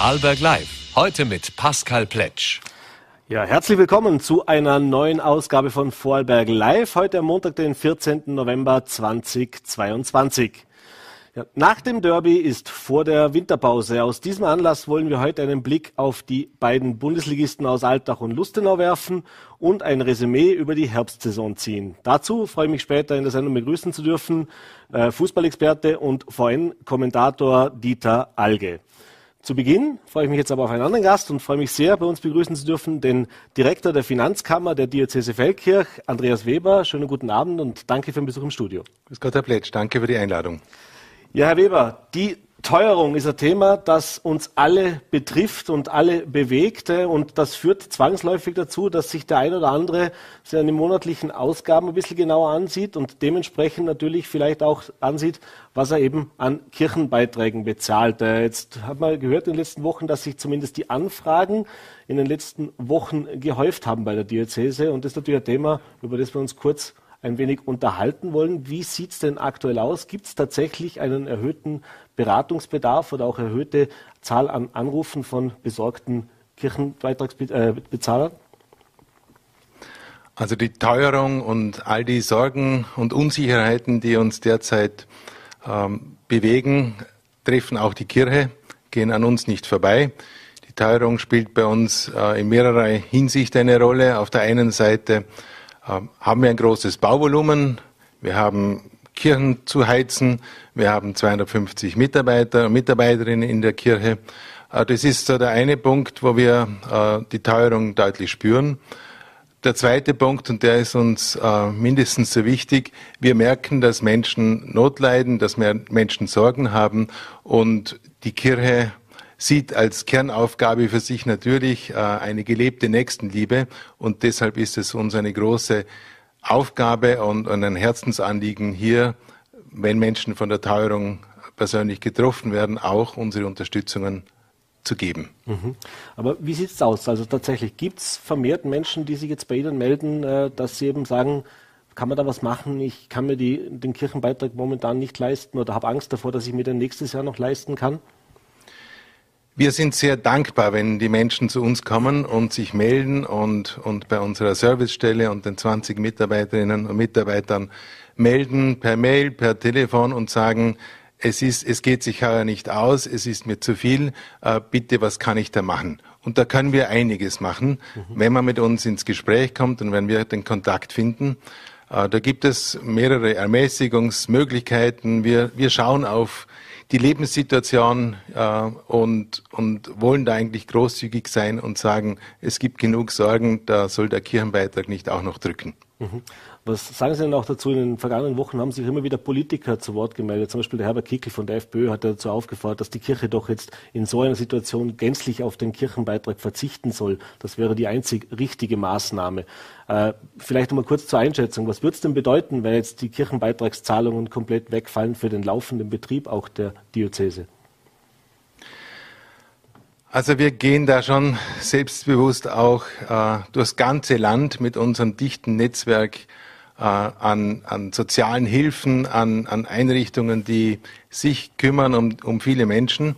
Alberg Live. Heute mit Pascal Pletsch. Ja, herzlich willkommen zu einer neuen Ausgabe von Vorarlberg Live. Heute am Montag, den 14. November 2022. Ja, nach dem Derby ist vor der Winterpause. Aus diesem Anlass wollen wir heute einen Blick auf die beiden Bundesligisten aus Altach und Lustenau werfen und ein Resümee über die Herbstsaison ziehen. Dazu freue ich mich später in der Sendung begrüßen zu dürfen äh, Fußballexperte und VN-Kommentator Dieter Alge. Zu Beginn freue ich mich jetzt aber auf einen anderen Gast und freue mich sehr, bei uns begrüßen zu dürfen den Direktor der Finanzkammer der Diözese Feldkirch, Andreas Weber. Schönen guten Abend und danke für den Besuch im Studio. Grüß Gott, Herr Pletsch. Danke für die Einladung. Ja, Herr Weber, die Teuerung ist ein Thema, das uns alle betrifft und alle bewegt. Und das führt zwangsläufig dazu, dass sich der ein oder andere seine monatlichen Ausgaben ein bisschen genauer ansieht und dementsprechend natürlich vielleicht auch ansieht, was er eben an Kirchenbeiträgen bezahlt. Äh, jetzt hat man gehört in den letzten Wochen, dass sich zumindest die Anfragen in den letzten Wochen gehäuft haben bei der Diözese. Und das ist natürlich ein Thema, über das wir uns kurz ein wenig unterhalten wollen. Wie sieht es denn aktuell aus? Gibt es tatsächlich einen erhöhten Beratungsbedarf oder auch erhöhte Zahl an Anrufen von besorgten Kirchenbeitragsbezahlern? Also die Teuerung und all die Sorgen und Unsicherheiten, die uns derzeit ähm, bewegen, treffen auch die Kirche, gehen an uns nicht vorbei. Die Teuerung spielt bei uns äh, in mehrerer Hinsicht eine Rolle. Auf der einen Seite haben wir ein großes Bauvolumen. Wir haben Kirchen zu heizen. Wir haben 250 Mitarbeiter und Mitarbeiterinnen in der Kirche. Äh, das ist so der eine Punkt, wo wir äh, die Teuerung deutlich spüren. Der zweite Punkt, und der ist uns äh, mindestens so wichtig, wir merken, dass Menschen Not leiden, dass Menschen Sorgen haben und die Kirche sieht als Kernaufgabe für sich natürlich äh, eine gelebte Nächstenliebe und deshalb ist es uns eine große Aufgabe und, ein Herzensanliegen hier, wenn Menschen von der Teuerung persönlich getroffen werden, auch unsere Unterstützungen zu geben. Mhm. Aber wie sieht es aus? Also tatsächlich gibt es vermehrt Menschen, die sich jetzt bei Ihnen melden, äh, dass sie eben sagen, kann man da was machen? Ich kann mir die, den Kirchenbeitrag momentan nicht leisten oder habe Angst davor, dass ich mir den nächstes Jahr noch leisten kann? Wir sind sehr dankbar, wenn die Menschen zu uns kommen und sich melden und, und bei unserer Servicestelle und den 20 Mitarbeiterinnen und Mitarbeitern melden per Mail, per Telefon und sagen, es ist, es geht sich heuer nicht aus, es ist mir zu viel, äh, bitte, was kann ich da machen? Und da können wir einiges machen, mhm. wenn man mit uns ins Gespräch kommt und wenn wir den Kontakt finden. Äh, da gibt es mehrere Ermäßigungsmöglichkeiten. Wir, wir schauen auf die Lebenssituation äh, und, und wollen da eigentlich großzügig sein und sagen, es gibt genug Sorgen, da soll der Kirchenbeitrag nicht auch noch drücken. Mhm. Was sagen Sie denn auch dazu? In den vergangenen Wochen haben sich immer wieder Politiker zu Wort gemeldet. Zum Beispiel der Herbert Kickel von der FPÖ hat dazu aufgefordert, dass die Kirche doch jetzt in so einer Situation gänzlich auf den Kirchenbeitrag verzichten soll. Das wäre die einzig richtige Maßnahme. Äh, vielleicht nochmal kurz zur Einschätzung. Was würde es denn bedeuten, wenn jetzt die Kirchenbeitragszahlungen komplett wegfallen für den laufenden Betrieb auch der Diözese? Also wir gehen da schon selbstbewusst auch äh, durchs ganze Land mit unserem dichten Netzwerk an, an sozialen Hilfen, an, an Einrichtungen, die sich kümmern um, um viele Menschen.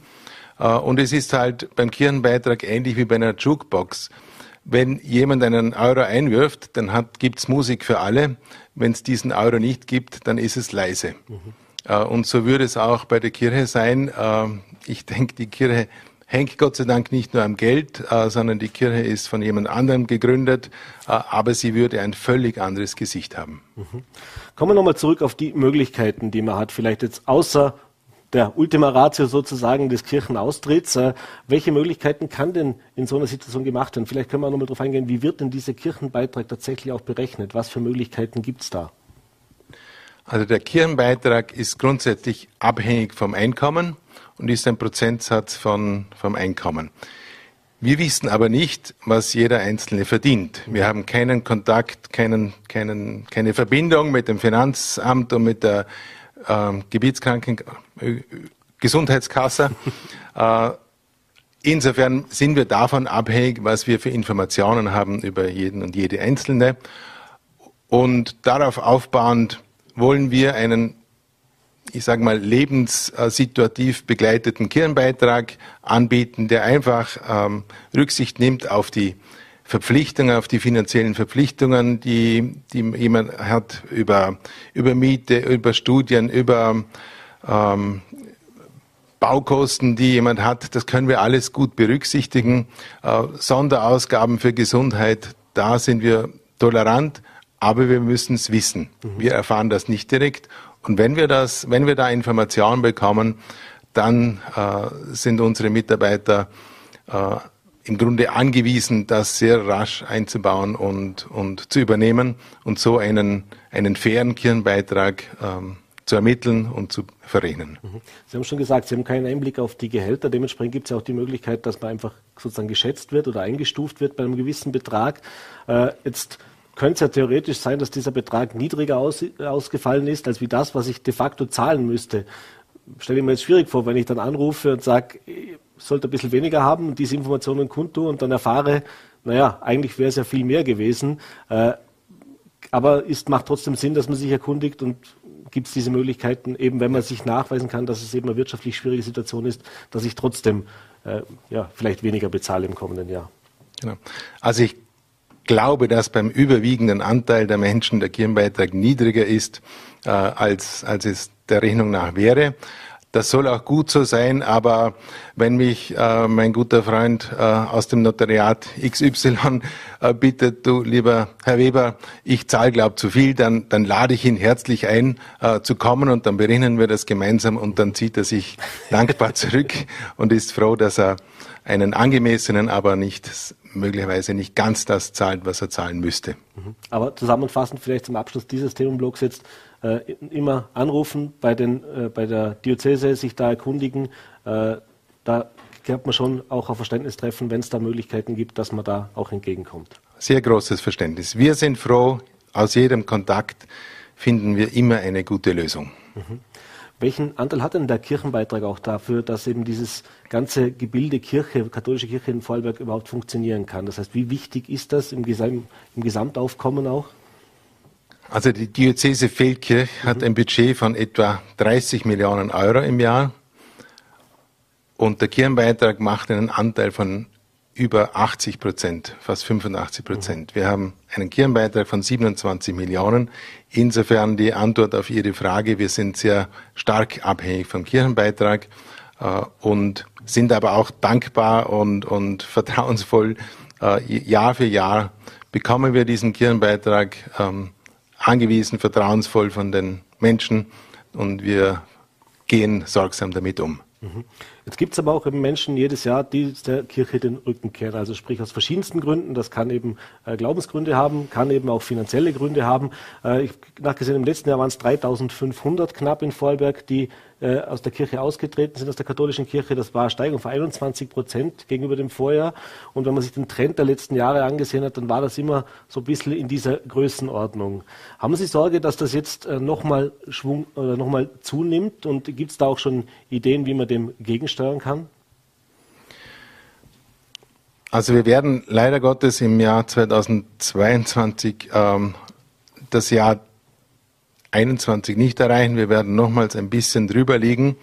Äh, und es ist halt beim Kirchenbeitrag ähnlich wie bei einer Jukebox. Wenn jemand einen Euro einwirft, dann gibt es Musik für alle. Wenn es diesen Euro nicht gibt, dann ist es leise. Mhm. Äh, und so würde es auch bei der Kirche sein. Äh, ich denke, die Kirche hängt Gott sei Dank nicht nur am Geld, äh, sondern die Kirche ist von jemand anderem gegründet, äh, aber sie würde ein völlig anderes Gesicht haben. Mhm. Kommen wir nochmal zurück auf die Möglichkeiten, die man hat, vielleicht jetzt außer der Ultima Ratio sozusagen des Kirchenaustritts. Äh, welche Möglichkeiten kann denn in so einer Situation gemacht werden? Vielleicht können wir nochmal darauf eingehen, wie wird denn dieser Kirchenbeitrag tatsächlich auch berechnet? Was für Möglichkeiten gibt es da? Also der Kirchenbeitrag ist grundsätzlich abhängig vom Einkommen und ist ein Prozentsatz von, vom Einkommen. Wir wissen aber nicht, was jeder Einzelne verdient. Wir haben keinen Kontakt, keinen, keinen, keine Verbindung mit dem Finanzamt und mit der äh, Gebietskranken äh, Gesundheitskasse. äh, insofern sind wir davon abhängig, was wir für Informationen haben über jeden und jede Einzelne. Und darauf aufbauend wollen wir einen ich sage mal, lebenssituativ begleiteten Kirchenbeitrag anbieten, der einfach ähm, Rücksicht nimmt auf die Verpflichtungen, auf die finanziellen Verpflichtungen, die, die jemand hat über, über Miete, über Studien, über ähm, Baukosten, die jemand hat. Das können wir alles gut berücksichtigen. Äh, Sonderausgaben für Gesundheit, da sind wir tolerant, aber wir müssen es wissen. Mhm. Wir erfahren das nicht direkt. Und wenn wir das, wenn wir da Informationen bekommen, dann äh, sind unsere Mitarbeiter äh, im Grunde angewiesen, das sehr rasch einzubauen und, und zu übernehmen und so einen, einen fairen Kirchenbeitrag ähm, zu ermitteln und zu verrechnen. Mhm. Sie haben schon gesagt, Sie haben keinen Einblick auf die Gehälter. Dementsprechend gibt es ja auch die Möglichkeit, dass man einfach sozusagen geschätzt wird oder eingestuft wird bei einem gewissen Betrag. Äh, jetzt könnte es ja theoretisch sein, dass dieser Betrag niedriger aus, ausgefallen ist, als wie das, was ich de facto zahlen müsste. Stelle ich mir jetzt schwierig vor, wenn ich dann anrufe und sage, sollte ein bisschen weniger haben und diese Informationen kundtue und dann erfahre, naja, eigentlich wäre es ja viel mehr gewesen. Äh, aber es macht trotzdem Sinn, dass man sich erkundigt und gibt es diese Möglichkeiten, eben wenn man sich nachweisen kann, dass es eben eine wirtschaftlich schwierige Situation ist, dass ich trotzdem äh, ja, vielleicht weniger bezahle im kommenden Jahr. Genau. Also ich glaube, dass beim überwiegenden Anteil der Menschen der Kirchenbeitrag niedriger ist, äh, als, als es der Rechnung nach wäre. Das soll auch gut so sein, aber wenn mich äh, mein guter Freund äh, aus dem Notariat XY äh, bittet, du lieber Herr Weber, ich zahle glaub zu viel, dann, dann lade ich ihn herzlich ein, äh, zu kommen und dann berechnen wir das gemeinsam und dann zieht er sich dankbar zurück und ist froh, dass er einen angemessenen, aber nicht möglicherweise nicht ganz das zahlt, was er zahlen müsste. Mhm. Aber zusammenfassend vielleicht zum Abschluss dieses Themenblocks jetzt äh, immer anrufen bei, den, äh, bei der Diözese, sich da erkundigen. Äh, da kann man schon auch auf Verständnis treffen, wenn es da Möglichkeiten gibt, dass man da auch entgegenkommt. Sehr großes Verständnis. Wir sind froh, aus jedem Kontakt finden wir immer eine gute Lösung. Mhm. Welchen Anteil hat denn der Kirchenbeitrag auch dafür, dass eben dieses ganze Gebilde Kirche, katholische Kirche in Vorarlberg überhaupt funktionieren kann? Das heißt, wie wichtig ist das im, Gesam im Gesamtaufkommen auch? Also die Diözese Feldkirch mhm. hat ein Budget von etwa 30 Millionen Euro im Jahr und der Kirchenbeitrag macht einen Anteil von über 80 Prozent, fast 85 Prozent. Wir haben einen Kirchenbeitrag von 27 Millionen. Insofern die Antwort auf Ihre Frage, wir sind sehr stark abhängig vom Kirchenbeitrag äh, und sind aber auch dankbar und, und vertrauensvoll. Äh, Jahr für Jahr bekommen wir diesen Kirchenbeitrag ähm, angewiesen, vertrauensvoll von den Menschen und wir gehen sorgsam damit um. Mhm. Jetzt gibt es aber auch eben Menschen jedes Jahr, die der Kirche den Rücken kehren. Also sprich aus verschiedensten Gründen. Das kann eben äh, Glaubensgründe haben, kann eben auch finanzielle Gründe haben. Äh, ich nachgesehen, im letzten Jahr waren es 3500 knapp in Vorarlberg, die äh, aus der Kirche ausgetreten sind, aus der katholischen Kirche. Das war eine Steigerung von 21 Prozent gegenüber dem Vorjahr. Und wenn man sich den Trend der letzten Jahre angesehen hat, dann war das immer so ein bisschen in dieser Größenordnung. Haben Sie Sorge, dass das jetzt äh, nochmal Schwung oder nochmal zunimmt? Und gibt es da auch schon Ideen, wie man dem gegensteuern kann? Also wir werden leider Gottes im Jahr 2022 ähm, das Jahr 21 nicht erreichen. Wir werden nochmals ein bisschen drüber liegen.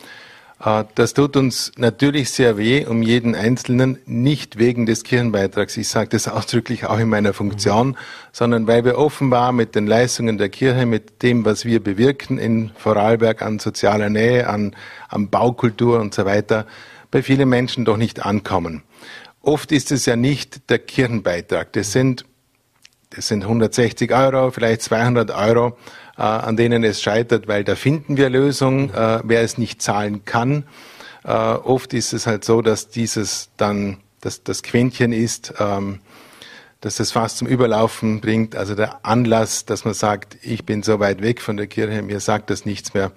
Äh, das tut uns natürlich sehr weh um jeden Einzelnen, nicht wegen des Kirchenbeitrags. Ich sage das ausdrücklich auch in meiner Funktion, sondern weil wir offenbar mit den Leistungen der Kirche, mit dem, was wir bewirken in Vorarlberg an sozialer Nähe, an, an Baukultur und so weiter, bei vielen Menschen doch nicht ankommen. Oft ist es ja nicht der Kirchenbeitrag. Das sind, das sind 160 Euro, vielleicht 200 Euro an denen es scheitert, weil da finden wir Lösungen, äh, wer es nicht zahlen kann. Äh, oft ist es halt so, dass dieses dann dass das Quäntchen ist, ähm, dass das fast zum Überlaufen bringt. Also der Anlass, dass man sagt, ich bin so weit weg von der Kirche, mir sagt das nichts mehr.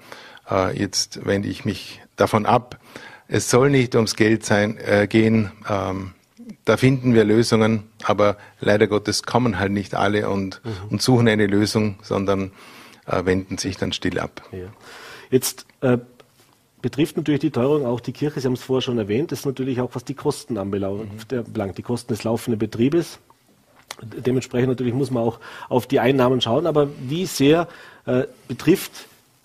Äh, jetzt wende ich mich davon ab. Es soll nicht ums Geld sein, äh, gehen. Ähm, da finden wir Lösungen, aber leider Gottes kommen halt nicht alle und, mhm. und suchen eine Lösung, sondern äh, wenden sich dann still ab. Ja. Jetzt äh, betrifft natürlich die Teuerung auch die Kirche, Sie haben es vorher schon erwähnt, das ist natürlich auch, was die Kosten anbelangt, mhm. die Kosten des laufenden Betriebes. Dementsprechend natürlich muss man auch auf die Einnahmen schauen, aber wie sehr äh, betrifft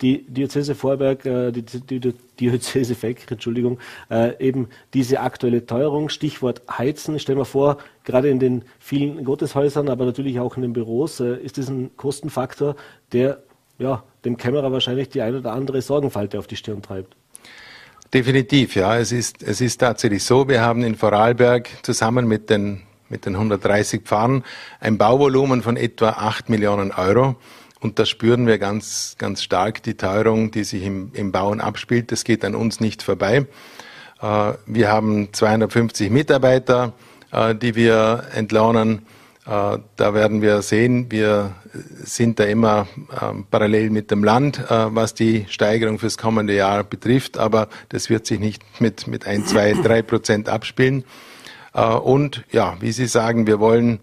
die Diözese Vorberg, äh, die, die, die Diözese Feck, Entschuldigung, äh, eben diese aktuelle Teuerung, Stichwort Heizen. Stellen wir vor, gerade in den vielen Gotteshäusern, aber natürlich auch in den Büros, äh, ist das ein Kostenfaktor, der ja, dem Kämmerer wahrscheinlich die ein oder andere Sorgenfalte auf die Stirn treibt. Definitiv, ja. Es ist, es ist tatsächlich so, wir haben in Vorarlberg zusammen mit den, mit den 130 Pfarren ein Bauvolumen von etwa 8 Millionen Euro. Und da spüren wir ganz, ganz stark die Teuerung, die sich im, im Bauen abspielt. Das geht an uns nicht vorbei. Äh, wir haben 250 Mitarbeiter, äh, die wir entlohnen. Äh, da werden wir sehen, wir sind da immer ähm, parallel mit dem Land, äh, was die Steigerung fürs kommende Jahr betrifft, aber das wird sich nicht mit, mit ein, zwei, drei Prozent abspielen. Äh, und ja, wie Sie sagen, wir wollen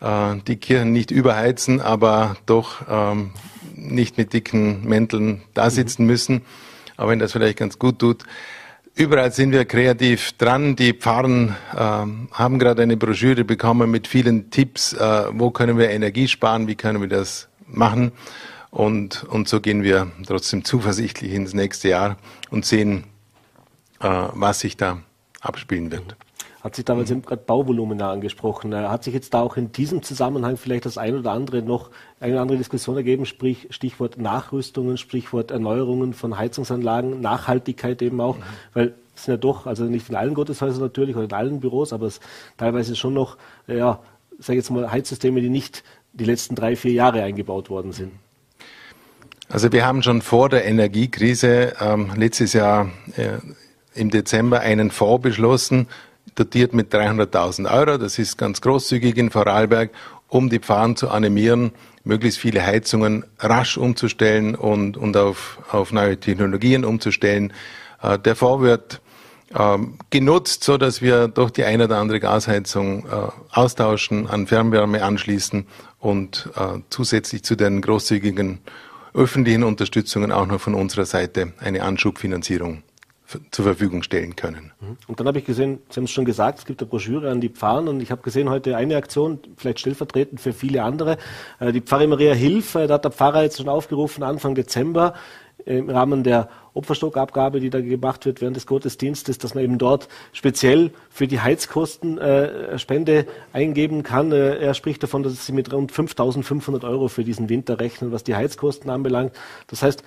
die Kirchen nicht überheizen, aber doch ähm, nicht mit dicken Mänteln da sitzen müssen, auch wenn das vielleicht ganz gut tut. Überall sind wir kreativ dran. Die Pfarren äh, haben gerade eine Broschüre bekommen mit vielen Tipps, äh, wo können wir Energie sparen, wie können wir das machen. Und, und so gehen wir trotzdem zuversichtlich ins nächste Jahr und sehen, äh, was sich da abspielen wird hat sich damals mhm. gerade Bauvolumina angesprochen. Hat sich jetzt da auch in diesem Zusammenhang vielleicht das ein oder andere noch eine andere Diskussion ergeben, sprich Stichwort Nachrüstungen, Stichwort Erneuerungen von Heizungsanlagen, Nachhaltigkeit eben auch, mhm. weil es sind ja doch, also nicht in allen Gotteshäusern natürlich oder in allen Büros, aber es teilweise schon noch, ja, sage ich jetzt mal, Heizsysteme, die nicht die letzten drei, vier Jahre eingebaut worden sind. Also wir haben schon vor der Energiekrise ähm, letztes Jahr äh, im Dezember einen Fonds beschlossen dotiert mit 300.000 Euro. Das ist ganz großzügig in Vorarlberg, um die Pfarren zu animieren, möglichst viele Heizungen rasch umzustellen und, und auf, auf neue Technologien umzustellen. Äh, der Fonds wird ähm, genutzt, so dass wir doch die eine oder andere Gasheizung äh, austauschen, an Fernwärme anschließen und äh, zusätzlich zu den großzügigen öffentlichen Unterstützungen auch noch von unserer Seite eine Anschubfinanzierung zur Verfügung stellen können. Mhm. Und dann habe ich gesehen, Sie haben es schon gesagt, es gibt eine Broschüre an die Pfarren und ich habe gesehen heute eine Aktion, vielleicht stellvertretend für viele andere. Äh, die Pfarre Maria Hilf, äh, da hat der Pfarrer jetzt schon aufgerufen, Anfang Dezember im Rahmen der Opferstockabgabe, die da gemacht wird während des Gottesdienstes, dass man eben dort speziell für die Heizkosten äh, Spende eingeben kann. Äh, er spricht davon, dass sie mit rund 5.500 Euro für diesen Winter rechnen, was die Heizkosten anbelangt. Das heißt,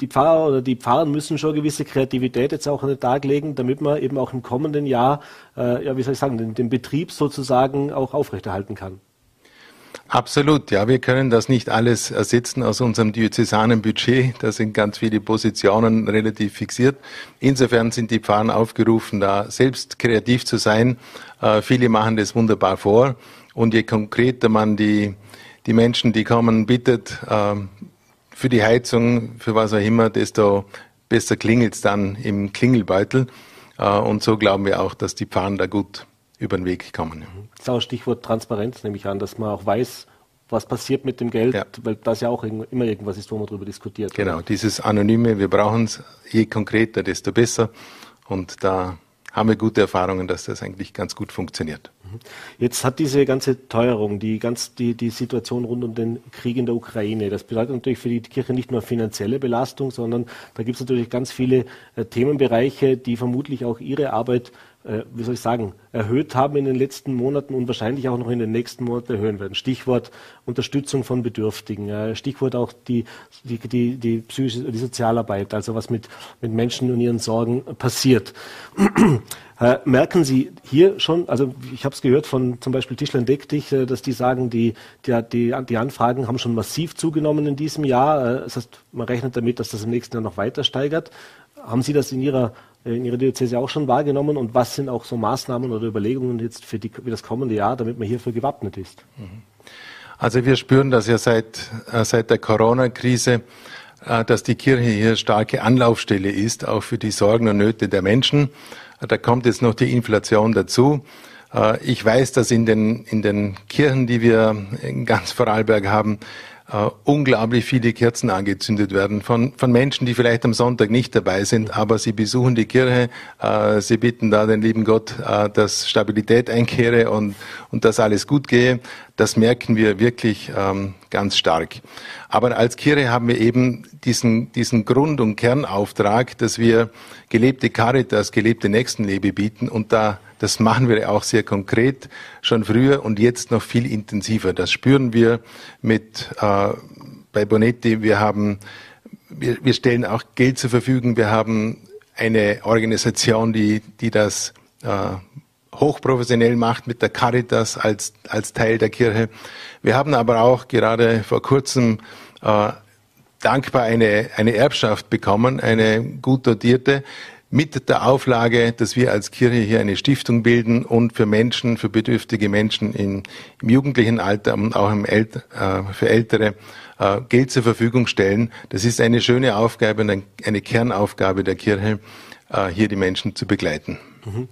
die Pfarrer oder die Pfarrer müssen schon gewisse Kreativität jetzt auch an den Tag legen, damit man eben auch im kommenden Jahr, äh, ja, wie soll ich sagen, den, den Betrieb sozusagen auch aufrechterhalten kann. Absolut, ja. Wir können das nicht alles ersetzen aus unserem diözesanen Budget. Da sind ganz viele Positionen relativ fixiert. Insofern sind die Pfarrer aufgerufen, da selbst kreativ zu sein. Äh, viele machen das wunderbar vor. Und je konkreter man die, die Menschen, die kommen, bittet, äh, für die Heizung, für was auch immer, desto besser klingelt es dann im Klingelbeutel. Äh, und so glauben wir auch, dass die Pfarren da gut über den Weg kommen. Das ist auch Stichwort Transparenz, nehme ich an, dass man auch weiß, was passiert mit dem Geld, ja. weil das ja auch immer irgendwas ist, wo man darüber diskutiert. Genau, oder? dieses Anonyme, wir brauchen es, je konkreter, desto besser. Und da haben wir gute Erfahrungen, dass das eigentlich ganz gut funktioniert. Jetzt hat diese ganze Teuerung, die, ganz, die, die Situation rund um den Krieg in der Ukraine, das bedeutet natürlich für die Kirche nicht nur finanzielle Belastung, sondern da gibt es natürlich ganz viele äh, Themenbereiche, die vermutlich auch ihre Arbeit wie soll ich sagen, erhöht haben in den letzten Monaten und wahrscheinlich auch noch in den nächsten Monaten erhöhen werden. Stichwort Unterstützung von Bedürftigen, äh, Stichwort auch die, die, die, die psychische, die Sozialarbeit, also was mit, mit Menschen und ihren Sorgen passiert. Äh, merken Sie hier schon, also ich habe es gehört von zum Beispiel Tischlein Deck dich, äh, dass die sagen, die, die, die, die Anfragen haben schon massiv zugenommen in diesem Jahr. Äh, das heißt, man rechnet damit, dass das im nächsten Jahr noch weiter steigert. Haben Sie das in Ihrer in Ihrer Diözese auch schon wahrgenommen und was sind auch so Maßnahmen oder Überlegungen jetzt für, die, für das kommende Jahr, damit man hierfür gewappnet ist? Mhm. Also wir spüren das ja seit, äh, seit der Corona-Krise, äh, dass die Kirche hier starke Anlaufstelle ist, auch für die Sorgen und Nöte der Menschen. Da kommt jetzt noch die Inflation dazu. Äh, ich weiß, dass in den, in den Kirchen, die wir in ganz Vorarlberg haben, Uh, unglaublich viele Kerzen angezündet werden von, von Menschen, die vielleicht am Sonntag nicht dabei sind, aber sie besuchen die Kirche, uh, sie bitten da den lieben Gott, uh, dass Stabilität einkehre und, und dass alles gut gehe. Das merken wir wirklich ähm, ganz stark. Aber als Kirche haben wir eben diesen, diesen Grund- und Kernauftrag, dass wir gelebte Caritas, gelebte Nächstenliebe bieten. Und da, das machen wir auch sehr konkret, schon früher und jetzt noch viel intensiver. Das spüren wir mit äh, bei Bonetti. Wir haben, wir, wir stellen auch Geld zur Verfügung. Wir haben eine Organisation, die, die das äh, hochprofessionell macht mit der Caritas als, als Teil der Kirche. Wir haben aber auch gerade vor kurzem äh, dankbar eine, eine Erbschaft bekommen, eine gut dotierte, mit der Auflage, dass wir als Kirche hier eine Stiftung bilden und für Menschen, für bedürftige Menschen in, im jugendlichen Alter und auch im El äh, für Ältere äh, Geld zur Verfügung stellen. Das ist eine schöne Aufgabe und ein, eine Kernaufgabe der Kirche, äh, hier die Menschen zu begleiten. Mhm.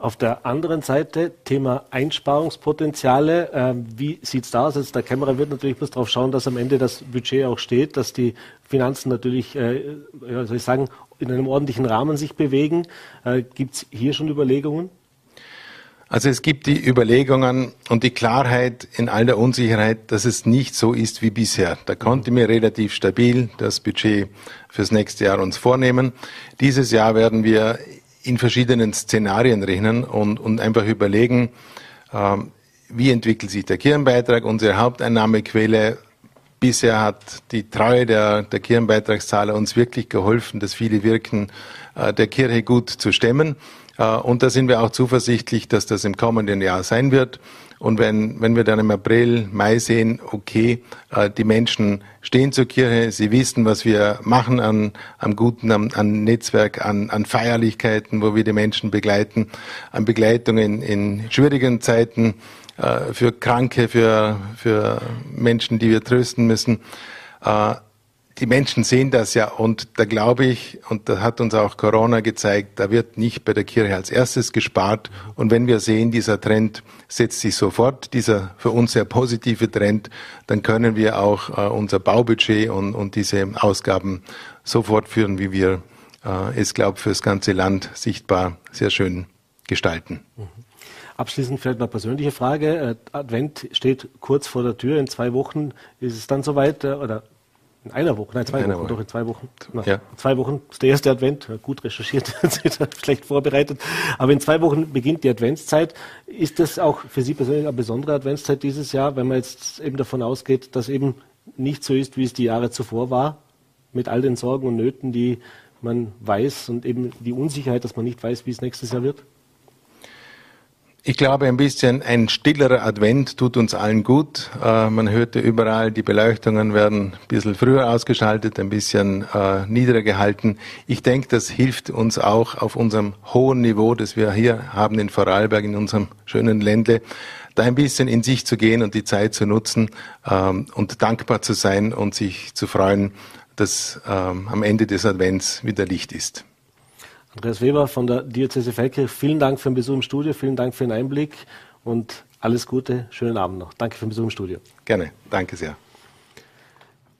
Auf der anderen Seite Thema Einsparungspotenziale. Ähm, wie sieht es da aus? Also der Kämmerer wird natürlich bloß darauf schauen, dass am Ende das Budget auch steht, dass die Finanzen natürlich, äh, ja, soll ich sagen, in einem ordentlichen Rahmen sich bewegen. Äh, Gibt es hier schon Überlegungen? Also es gibt die Überlegungen und die Klarheit in all der Unsicherheit, dass es nicht so ist wie bisher. Da konnten wir relativ stabil das Budget fürs nächste Jahr uns vornehmen. Dieses Jahr werden wir in verschiedenen Szenarien rechnen und, und einfach überlegen, ähm, wie entwickelt sich der Kirchenbeitrag, unsere Haupteinnahmequelle. Bisher hat die Treue der, der Kirchenbeitragszahler uns wirklich geholfen, das viele Wirken äh, der Kirche gut zu stemmen. Äh, und da sind wir auch zuversichtlich, dass das im kommenden Jahr sein wird. Und wenn, wenn wir dann im April, Mai sehen, okay, äh, die Menschen stehen zur Kirche, sie wissen, was wir machen an, am Guten, am, an Netzwerk, an, an Feierlichkeiten, wo wir die Menschen begleiten, an Begleitung in, schwierigen Zeiten, äh, für Kranke, für, für Menschen, die wir trösten müssen. Die Menschen sehen das ja und da glaube ich, und da hat uns auch Corona gezeigt, da wird nicht bei der Kirche als erstes gespart. Und wenn wir sehen, dieser Trend setzt sich sofort, dieser für uns sehr positive Trend, dann können wir auch äh, unser Baubudget und, und diese Ausgaben so fortführen, wie wir äh, es, glaube ich, für das ganze Land sichtbar sehr schön gestalten. Abschließend vielleicht eine persönliche Frage. Äh, Advent steht kurz vor der Tür. In zwei Wochen ist es dann soweit, äh, oder in einer Woche, nein, zwei Wochen, Woche. doch in zwei Wochen. Na, ja. Zwei Wochen ist der erste Advent, gut recherchiert, schlecht vorbereitet. Aber in zwei Wochen beginnt die Adventszeit. Ist das auch für Sie persönlich eine besondere Adventszeit dieses Jahr, wenn man jetzt eben davon ausgeht, dass eben nicht so ist, wie es die Jahre zuvor war, mit all den Sorgen und Nöten, die man weiß und eben die Unsicherheit, dass man nicht weiß, wie es nächstes Jahr wird? Ich glaube, ein bisschen ein stillerer Advent tut uns allen gut. Äh, man hörte überall, die Beleuchtungen werden ein bisschen früher ausgeschaltet, ein bisschen äh, niedriger gehalten. Ich denke, das hilft uns auch auf unserem hohen Niveau, das wir hier haben in Vorarlberg, in unserem schönen Ländle, da ein bisschen in sich zu gehen und die Zeit zu nutzen ähm, und dankbar zu sein und sich zu freuen, dass ähm, am Ende des Advents wieder Licht ist. Andreas Weber von der Diözese Feldkirch, vielen Dank für den Besuch im Studio, vielen Dank für den Einblick und alles Gute, schönen Abend noch. Danke für den Besuch im Studio. Gerne, danke sehr.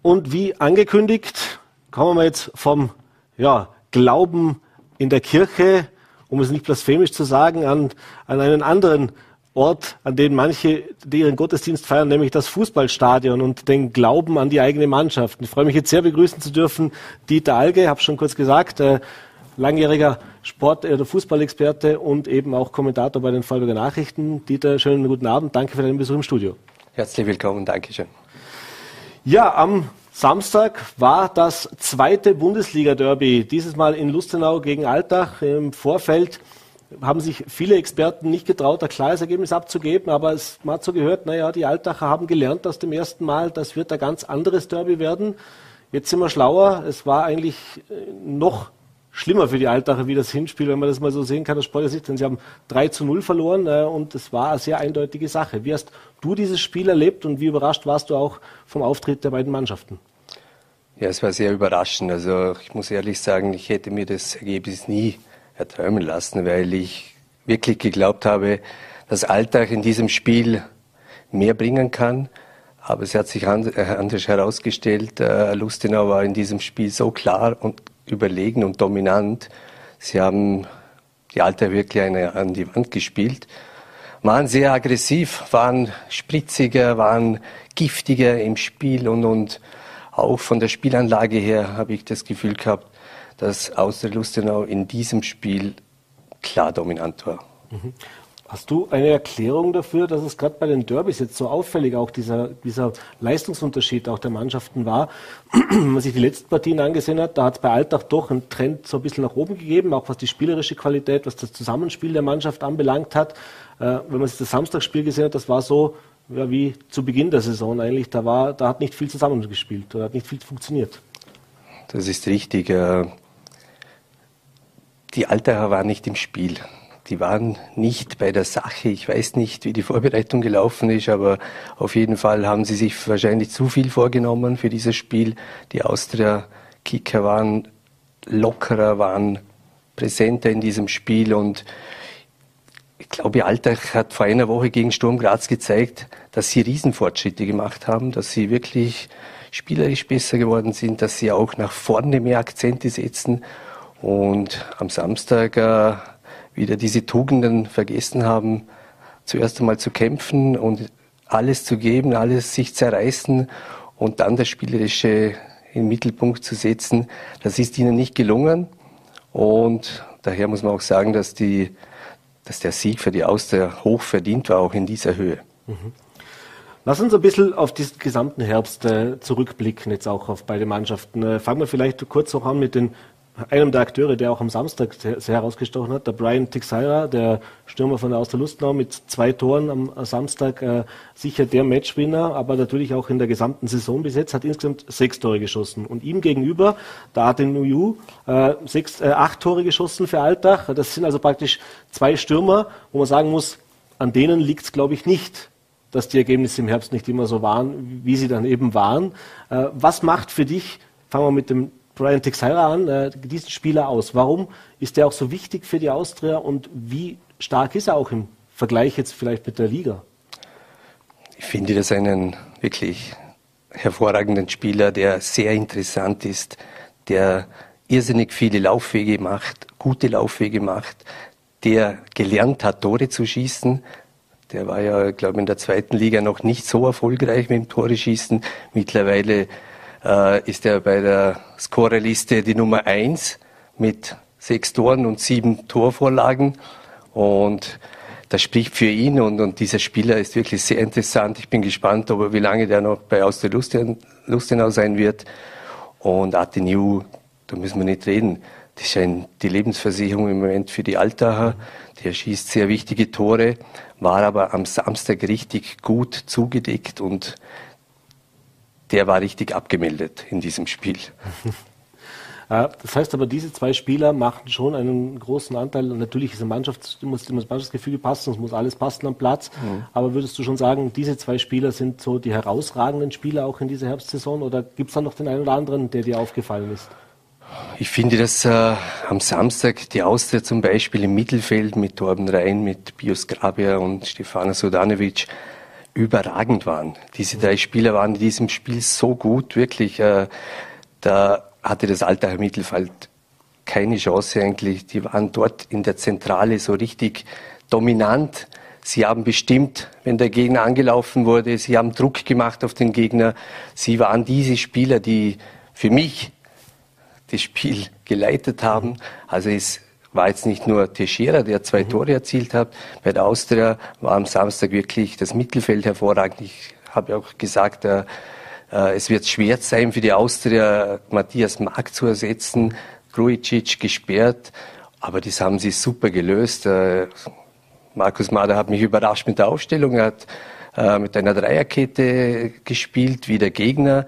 Und wie angekündigt, kommen wir jetzt vom ja, Glauben in der Kirche, um es nicht blasphemisch zu sagen, an, an einen anderen Ort, an dem manche die ihren Gottesdienst feiern, nämlich das Fußballstadion und den Glauben an die eigene Mannschaft. Ich freue mich jetzt sehr begrüßen zu dürfen Dieter Alge, habe schon kurz gesagt, äh, langjähriger Sport- oder Fußballexperte und eben auch Kommentator bei den Vorarlberger Nachrichten. Dieter, schönen guten Abend. Danke für deinen Besuch im Studio. Herzlich willkommen. Dankeschön. Ja, am Samstag war das zweite Bundesliga-Derby, dieses Mal in Lustenau gegen Altach. Im Vorfeld haben sich viele Experten nicht getraut, ein klares Ergebnis abzugeben, aber es, man hat so gehört, naja, die Altacher haben gelernt aus dem ersten Mal, das wird ein ganz anderes Derby werden. Jetzt sind wir schlauer. Es war eigentlich äh, noch schlimmer für die Altacher wie das Hinspiel, wenn man das mal so sehen kann, aus Sportler Denn sie haben 3 zu 0 verloren äh, und es war eine sehr eindeutige Sache. Wie hast du dieses Spiel erlebt und wie überrascht warst du auch vom Auftritt der beiden Mannschaften? Ja, es war sehr überraschend. Also ich muss ehrlich sagen, ich hätte mir das Ergebnis nie erträumen lassen, weil ich wirklich geglaubt habe, dass Alltag in diesem Spiel mehr bringen kann. Aber es hat sich anders herausgestellt. Äh, Lustenau war in diesem Spiel so klar und überlegen und dominant. Sie haben die Alte wirklich eine, an die Wand gespielt. waren sehr aggressiv, waren spritziger, waren giftiger im Spiel und, und auch von der Spielanlage her habe ich das Gefühl gehabt, dass Austria Lustenau in diesem Spiel klar dominant war. Mhm. Hast du eine Erklärung dafür, dass es gerade bei den Derbys jetzt so auffällig auch dieser, dieser Leistungsunterschied auch der Mannschaften war? Wenn man sich die letzten Partien angesehen hat, da hat es bei Alltag doch einen Trend so ein bisschen nach oben gegeben, auch was die spielerische Qualität, was das Zusammenspiel der Mannschaft anbelangt hat. Äh, wenn man sich das Samstagsspiel gesehen hat, das war so ja, wie zu Beginn der Saison eigentlich. Da, war, da hat nicht viel zusammengespielt oder hat nicht viel funktioniert. Das ist richtig. Äh, die Altacher waren nicht im Spiel die waren nicht bei der Sache. Ich weiß nicht, wie die Vorbereitung gelaufen ist, aber auf jeden Fall haben sie sich wahrscheinlich zu viel vorgenommen für dieses Spiel. Die Austria-Kicker waren lockerer, waren präsenter in diesem Spiel und ich glaube, Alltag hat vor einer Woche gegen Sturm Graz gezeigt, dass sie Riesenfortschritte gemacht haben, dass sie wirklich spielerisch besser geworden sind, dass sie auch nach vorne mehr Akzente setzen. Und am Samstag äh, wieder diese Tugenden vergessen haben, zuerst einmal zu kämpfen und alles zu geben, alles sich zerreißen und dann das Spielerische in den Mittelpunkt zu setzen. Das ist ihnen nicht gelungen und daher muss man auch sagen, dass, die, dass der Sieg für die Austria hoch verdient war, auch in dieser Höhe. Mhm. Lass uns ein bisschen auf diesen gesamten Herbst äh, zurückblicken, jetzt auch auf beide Mannschaften. Äh, fangen wir vielleicht kurz noch an mit den einem der Akteure, der auch am Samstag sehr herausgestochen hat, der Brian Tixeira, der Stürmer von der Auster Lustenau mit zwei Toren am Samstag, äh, sicher der Matchwinner, aber natürlich auch in der gesamten Saison bis jetzt, hat insgesamt sechs Tore geschossen. Und ihm gegenüber, hat den Nuyu äh, sechs, äh, acht Tore geschossen für Alltag. Das sind also praktisch zwei Stürmer, wo man sagen muss, an denen liegt es, glaube ich, nicht dass die Ergebnisse im Herbst nicht immer so waren, wie sie dann eben waren. Äh, was macht für dich, fangen wir mit dem Brian Texeira an, äh, diesen Spieler aus? Warum ist der auch so wichtig für die Austria und wie stark ist er auch im Vergleich jetzt vielleicht mit der Liga? Ich finde das einen wirklich hervorragenden Spieler, der sehr interessant ist, der irrsinnig viele Laufwege macht, gute Laufwege macht, der gelernt hat, Tore zu schießen. Der war ja, glaube ich, in der zweiten Liga noch nicht so erfolgreich mit dem Tore schießen. Mittlerweile äh, ist er bei der Scorerliste die Nummer eins mit sechs Toren und sieben Torvorlagen. Und das spricht für ihn und, und dieser Spieler ist wirklich sehr interessant. Ich bin gespannt, ob er, wie lange der noch bei Austria Lustenau sein wird. Und Ateniu, da müssen wir nicht reden. Das ist ein, die Lebensversicherung im Moment für die Altacher. Der schießt sehr wichtige Tore, war aber am Samstag richtig gut zugedeckt und der war richtig abgemeldet in diesem Spiel. Äh, das heißt aber, diese zwei Spieler machen schon einen großen Anteil. Natürlich ist ein Mannschaft, muss das Mannschaftsgefüge passen, es muss alles passen am Platz. Mhm. Aber würdest du schon sagen, diese zwei Spieler sind so die herausragenden Spieler auch in dieser Herbstsaison? Oder gibt es da noch den einen oder anderen, der dir aufgefallen ist? Ich finde, dass äh, am Samstag die Austria zum Beispiel im Mittelfeld mit Torben Rhein, mit Bios Grabia und Stefana Sodanovic überragend waren. Diese drei Spieler waren in diesem Spiel so gut, wirklich. Äh, da hatte das Alter Mittelfeld keine Chance eigentlich. Die waren dort in der Zentrale so richtig dominant. Sie haben bestimmt, wenn der Gegner angelaufen wurde, sie haben Druck gemacht auf den Gegner. Sie waren diese Spieler, die für mich das Spiel geleitet haben. Also es war jetzt nicht nur Teixeira, der zwei mhm. Tore erzielt hat. Bei der Austria war am Samstag wirklich das Mittelfeld hervorragend. Ich habe auch gesagt, äh, äh, es wird schwer sein für die Austria, Matthias Mark zu ersetzen. Grujic gesperrt, aber das haben sie super gelöst. Äh, Markus Mader hat mich überrascht mit der Aufstellung. Er hat äh, mit einer Dreierkette gespielt, wie der Gegner.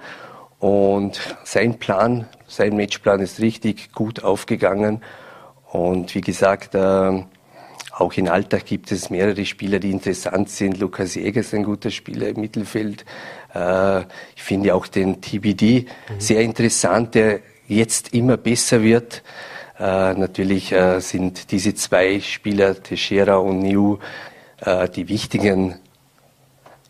Und sein Plan, sein Matchplan ist richtig gut aufgegangen. Und wie gesagt, äh, auch in Alltag gibt es mehrere Spieler, die interessant sind. Lukas Jäger ist ein guter Spieler im Mittelfeld. Äh, ich finde auch den TBD mhm. sehr interessant, der jetzt immer besser wird. Äh, natürlich äh, sind diese zwei Spieler, Teixeira und Niu, äh, die wichtigen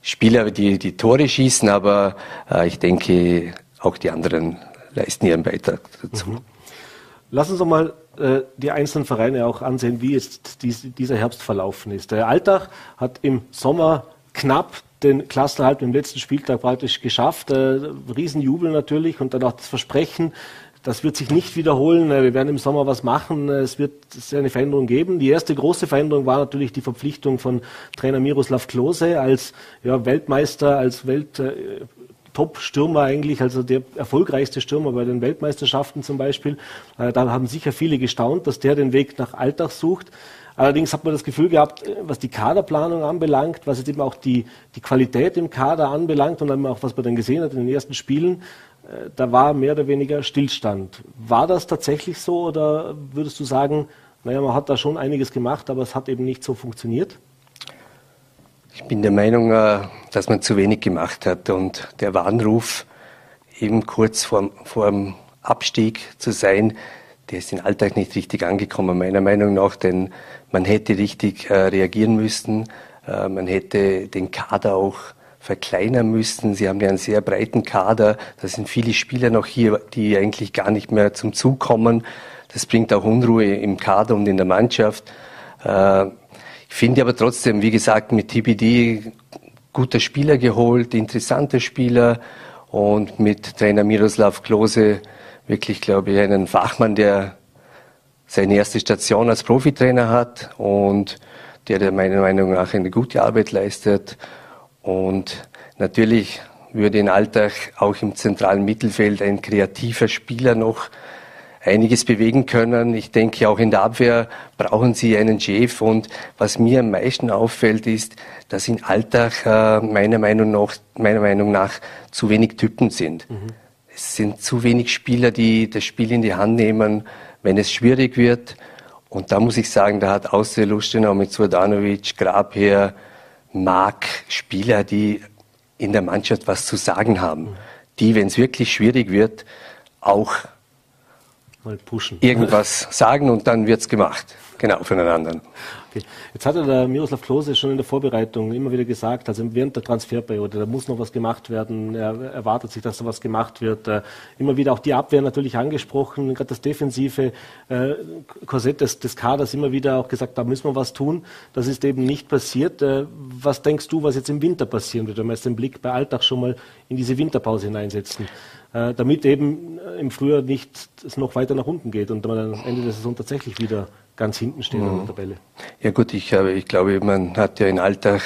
Spieler, die die Tore schießen, aber äh, ich denke, auch die anderen leisten ihren Beitrag dazu. Mhm. Lass uns doch mal äh, die einzelnen Vereine auch ansehen, wie jetzt dieser Herbst verlaufen ist. Der Alltag hat im Sommer knapp den Klassenerhalt im letzten Spieltag praktisch geschafft. Äh, Riesenjubel natürlich und dann auch das Versprechen, das wird sich nicht wiederholen. Äh, wir werden im Sommer was machen. Äh, es wird eine Veränderung geben. Die erste große Veränderung war natürlich die Verpflichtung von Trainer Miroslav Klose als ja, Weltmeister, als Welt, Top-Stürmer eigentlich, also der erfolgreichste Stürmer bei den Weltmeisterschaften zum Beispiel. Äh, da haben sicher viele gestaunt, dass der den Weg nach Alltag sucht. Allerdings hat man das Gefühl gehabt, äh, was die Kaderplanung anbelangt, was jetzt eben auch die, die Qualität im Kader anbelangt und dann auch was man dann gesehen hat in den ersten Spielen, äh, da war mehr oder weniger Stillstand. War das tatsächlich so oder würdest du sagen, naja, man hat da schon einiges gemacht, aber es hat eben nicht so funktioniert? Ich bin der Meinung, äh, dass man zu wenig gemacht hat und der Warnruf, eben kurz vor, vor Abstieg zu sein, der ist im Alltag nicht richtig angekommen, meiner Meinung nach, denn man hätte richtig äh, reagieren müssen, äh, man hätte den Kader auch verkleinern müssen. Sie haben ja einen sehr breiten Kader, da sind viele Spieler noch hier, die eigentlich gar nicht mehr zum Zug kommen. Das bringt auch Unruhe im Kader und in der Mannschaft. Äh, finde aber trotzdem, wie gesagt, mit TBD guter Spieler geholt, interessante Spieler und mit Trainer Miroslav Klose wirklich, glaube ich, einen Fachmann, der seine erste Station als Profitrainer hat und der, der meiner Meinung nach eine gute Arbeit leistet. Und natürlich würde in Alltag auch im zentralen Mittelfeld ein kreativer Spieler noch einiges bewegen können. Ich denke, auch in der Abwehr brauchen sie einen Chef. Und was mir am meisten auffällt, ist, dass in Alltag äh, meiner Meinung nach, meiner Meinung nach zu wenig Typen sind. Mhm. Es sind zu wenig Spieler, die das Spiel in die Hand nehmen, wenn es schwierig wird. Und da muss ich sagen, da hat außer Lustenau mit Surdanovic, Grabher, Mark Spieler, die in der Mannschaft was zu sagen haben. Die, wenn es wirklich schwierig wird, auch mal pushen. Irgendwas sagen und dann wird es gemacht. Genau, für einen anderen. Okay. Jetzt hatte der Miroslav Klose schon in der Vorbereitung immer wieder gesagt, also während der Transferperiode, da muss noch was gemacht werden. Er erwartet sich, dass da was gemacht wird. Äh, immer wieder auch die Abwehr natürlich angesprochen, gerade das defensive äh, Korsett des, des Kaders immer wieder auch gesagt, da müssen wir was tun. Das ist eben nicht passiert. Äh, was denkst du, was jetzt im Winter passieren wird, wenn wir jetzt den Blick bei Alltag schon mal in diese Winterpause hineinsetzen? Äh, damit eben im Frühjahr nicht es noch weiter nach unten geht und man am Ende der Saison tatsächlich wieder ganz hinten stehen mhm. in der Tabelle. Ja gut, ich, ich glaube, man hat ja in Alltag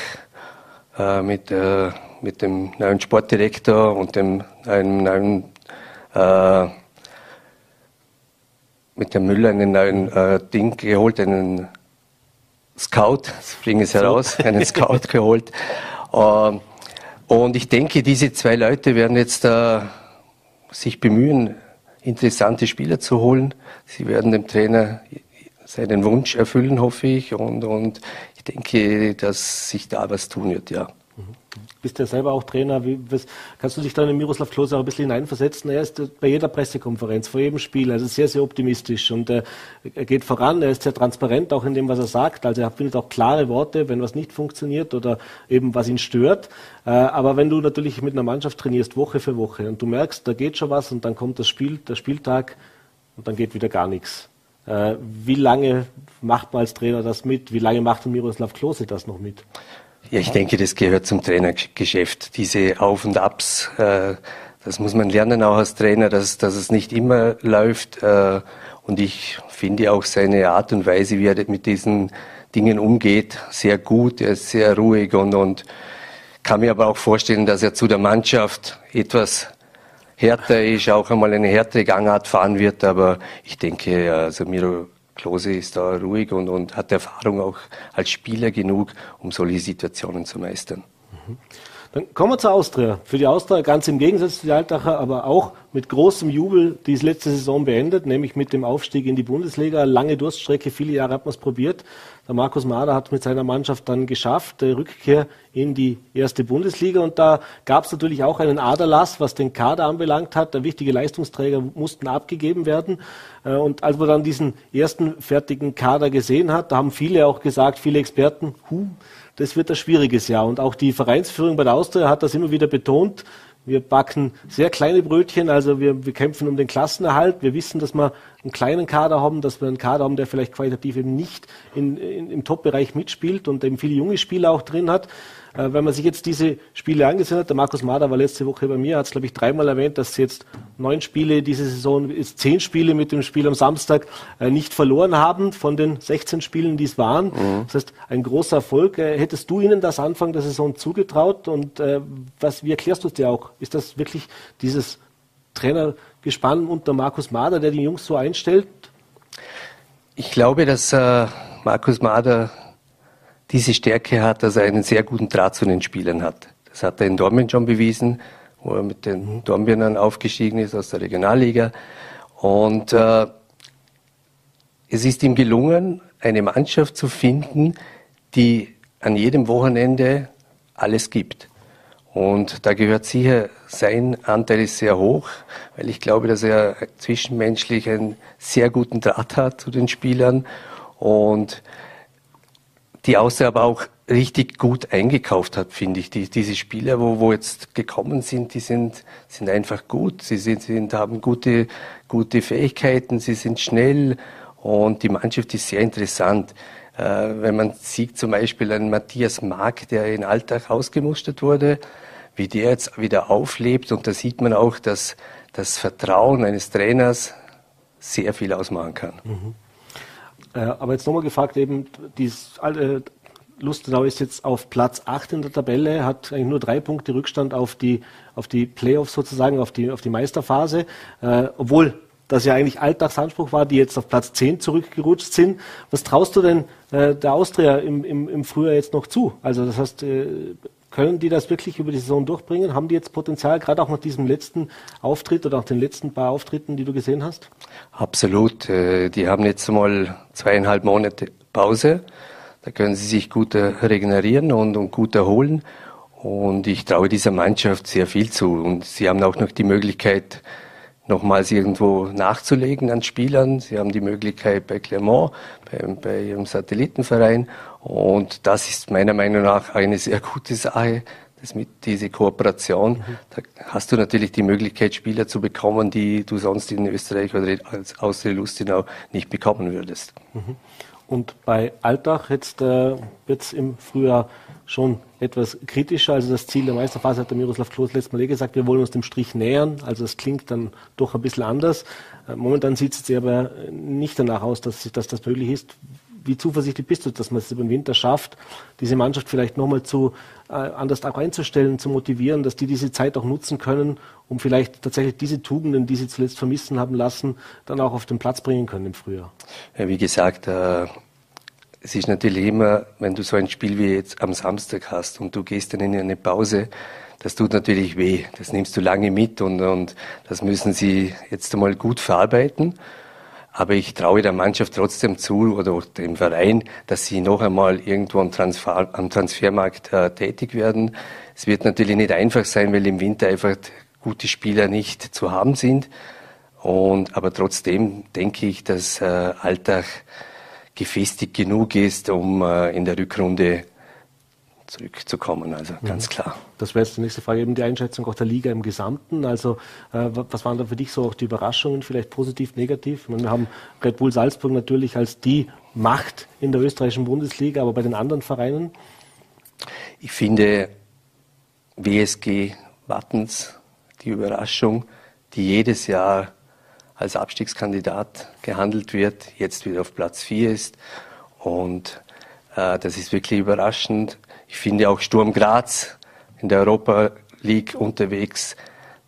äh, mit, äh, mit dem neuen Sportdirektor und dem einem neuen äh, mit dem Müller einen neuen äh, Ding geholt, einen Scout, bringe es heraus, einen Scout geholt. Ähm, und ich denke, diese zwei Leute werden jetzt äh, sich bemühen, interessante Spieler zu holen. Sie werden dem Trainer seinen Wunsch erfüllen, hoffe ich. Und, und ich denke, dass sich da was tun wird, ja. Du bist ja selber auch Trainer. Wie, was, kannst du dich da in Miroslav Klose auch ein bisschen hineinversetzen? Er ist bei jeder Pressekonferenz, vor jedem Spiel, also sehr, sehr optimistisch und äh, er geht voran, er ist sehr transparent auch in dem, was er sagt. Also er findet auch klare Worte, wenn was nicht funktioniert oder eben was ihn stört. Äh, aber wenn du natürlich mit einer Mannschaft trainierst, Woche für Woche, und du merkst, da geht schon was und dann kommt das Spiel, der Spieltag und dann geht wieder gar nichts äh, wie lange macht man als Trainer das mit? Wie lange macht Miroslav Klose das noch mit? Ja, ich denke, das gehört zum Trainergeschäft. Diese Auf und Abs, äh, das muss man lernen auch als Trainer, dass, dass es nicht immer läuft. Äh, und ich finde auch seine Art und Weise, wie er mit diesen Dingen umgeht, sehr gut. Er ist sehr ruhig und, und kann mir aber auch vorstellen, dass er zu der Mannschaft etwas härter ist, auch einmal eine härtere Gangart fahren wird. Aber ich denke, also Miro Klose ist da ruhig und, und hat Erfahrung auch als Spieler genug, um solche Situationen zu meistern. Mhm. Dann kommen wir zur Austria. Für die Austria ganz im Gegensatz zu den Altacher, aber auch mit großem Jubel die letzte Saison beendet, nämlich mit dem Aufstieg in die Bundesliga. Lange Durststrecke, viele Jahre hat man es probiert. Der Markus Mader hat mit seiner Mannschaft dann geschafft, die Rückkehr in die erste Bundesliga. Und da gab es natürlich auch einen Aderlass, was den Kader anbelangt hat. Der wichtige Leistungsträger mussten abgegeben werden. Äh, und als man dann diesen ersten fertigen Kader gesehen hat, da haben viele auch gesagt, viele Experten, hu, das wird ein schwieriges Jahr. Und auch die Vereinsführung bei der Austria hat das immer wieder betont. Wir backen sehr kleine Brötchen, also wir, wir kämpfen um den Klassenerhalt. Wir wissen, dass wir einen kleinen Kader haben, dass wir einen Kader haben, der vielleicht qualitativ eben nicht in, in, im Top-Bereich mitspielt und eben viele junge Spieler auch drin hat. Äh, wenn man sich jetzt diese Spiele angesehen hat, der Markus Mader war letzte Woche bei mir, hat es glaube ich dreimal erwähnt, dass sie jetzt neun Spiele diese Saison, ist zehn Spiele mit dem Spiel am Samstag äh, nicht verloren haben von den 16 Spielen, die es waren. Mhm. Das heißt, ein großer Erfolg. Äh, hättest du ihnen das Anfang der Saison zugetraut und äh, was, wie erklärst du es dir auch? Ist das wirklich dieses Trainergespann unter Markus Mader, der die Jungs so einstellt? Ich glaube, dass äh, Markus Mader diese Stärke hat, dass er einen sehr guten Draht zu den Spielern hat. Das hat er in Dortmund schon bewiesen, wo er mit den Dornbirnern aufgestiegen ist aus der Regionalliga. Und äh, es ist ihm gelungen, eine Mannschaft zu finden, die an jedem Wochenende alles gibt. Und da gehört sicher, sein Anteil ist sehr hoch, weil ich glaube, dass er zwischenmenschlich einen sehr guten Draht hat zu den Spielern und die Austria aber auch richtig gut eingekauft hat, finde ich. Die, diese Spieler, wo, wo jetzt gekommen sind, die sind, sind einfach gut. Sie sind, sind, haben gute, gute Fähigkeiten, sie sind schnell und die Mannschaft ist sehr interessant. Äh, wenn man sieht zum Beispiel einen Matthias Mark, der in Alltag ausgemustert wurde, wie der jetzt wieder auflebt und da sieht man auch, dass das Vertrauen eines Trainers sehr viel ausmachen kann. Mhm. Äh, aber jetzt nochmal gefragt, eben, dieses, äh, Lustenau ist jetzt auf Platz 8 in der Tabelle, hat eigentlich nur drei Punkte Rückstand auf die, auf die Playoffs sozusagen, auf die, auf die Meisterphase, äh, obwohl das ja eigentlich Alltagsanspruch war, die jetzt auf Platz 10 zurückgerutscht sind. Was traust du denn äh, der Austria im, im, im Frühjahr jetzt noch zu? Also das heißt, äh, können die das wirklich über die Saison durchbringen? Haben die jetzt Potenzial, gerade auch nach diesem letzten Auftritt oder nach den letzten paar Auftritten, die du gesehen hast? Absolut. Äh, die haben jetzt mal zweieinhalb Monate Pause. Da können sie sich gut äh, regenerieren und, und gut erholen. Und ich traue dieser Mannschaft sehr viel zu. Und sie haben auch noch die Möglichkeit, nochmals irgendwo nachzulegen an Spielern. Sie haben die Möglichkeit bei Clermont, bei, bei ihrem Satellitenverein. Und das ist meiner Meinung nach eine sehr gute Sache. Das mit diese Kooperation, mhm. da hast du natürlich die Möglichkeit, Spieler zu bekommen, die du sonst in Österreich oder als Austria Lustenau nicht bekommen würdest. Mhm. Und bei Alltag jetzt äh, wird es im Frühjahr schon etwas kritischer. Also das Ziel der Meisterphase hat der Miroslav Klose letztes Mal eh gesagt, wir wollen uns dem Strich nähern. Also das klingt dann doch ein bisschen anders. Äh, momentan sieht es aber nicht danach aus, dass, dass das möglich ist. Wie zuversichtlich bist du, dass man es den Winter schafft, diese Mannschaft vielleicht nochmal zu äh, anders auch einzustellen, zu motivieren, dass die diese Zeit auch nutzen können, um vielleicht tatsächlich diese Tugenden, die sie zuletzt vermissen haben lassen, dann auch auf den Platz bringen können im Frühjahr? Ja, wie gesagt, äh, es ist natürlich immer, wenn du so ein Spiel wie jetzt am Samstag hast und du gehst dann in eine Pause, das tut natürlich weh. Das nimmst du lange mit und, und das müssen sie jetzt einmal gut verarbeiten. Aber ich traue der Mannschaft trotzdem zu oder dem Verein, dass sie noch einmal irgendwo am, Transfer, am Transfermarkt äh, tätig werden. Es wird natürlich nicht einfach sein, weil im Winter einfach gute Spieler nicht zu haben sind. Und, aber trotzdem denke ich, dass äh, Alltag gefestigt genug ist, um äh, in der Rückrunde zurückzukommen. Also mhm. ganz klar. Das wäre jetzt die nächste Frage, eben die Einschätzung auch der Liga im Gesamten. Also äh, was waren da für dich so auch die Überraschungen, vielleicht positiv, negativ? Meine, wir haben Red Bull Salzburg natürlich als die Macht in der österreichischen Bundesliga, aber bei den anderen Vereinen? Ich finde WSG Wattens die Überraschung, die jedes Jahr als Abstiegskandidat gehandelt wird, jetzt wieder auf Platz 4 ist. Und äh, das ist wirklich überraschend. Ich finde auch Sturm Graz in der Europa League unterwegs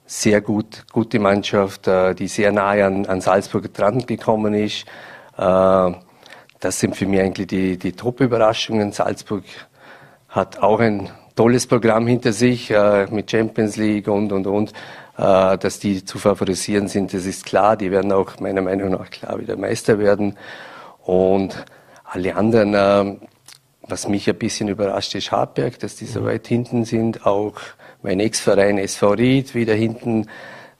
sehr gut, gute Mannschaft, äh, die sehr nahe an, an Salzburg dran gekommen ist. Äh, das sind für mich eigentlich die, die Top-Überraschungen. Salzburg hat auch ein tolles Programm hinter sich äh, mit Champions League und, und, und. Dass die zu favorisieren sind, das ist klar. Die werden auch meiner Meinung nach klar wieder Meister werden. Und alle anderen, was mich ein bisschen überrascht, ist Hartberg, dass die so weit hinten sind. Auch mein Ex-Verein SV Ried wieder hinten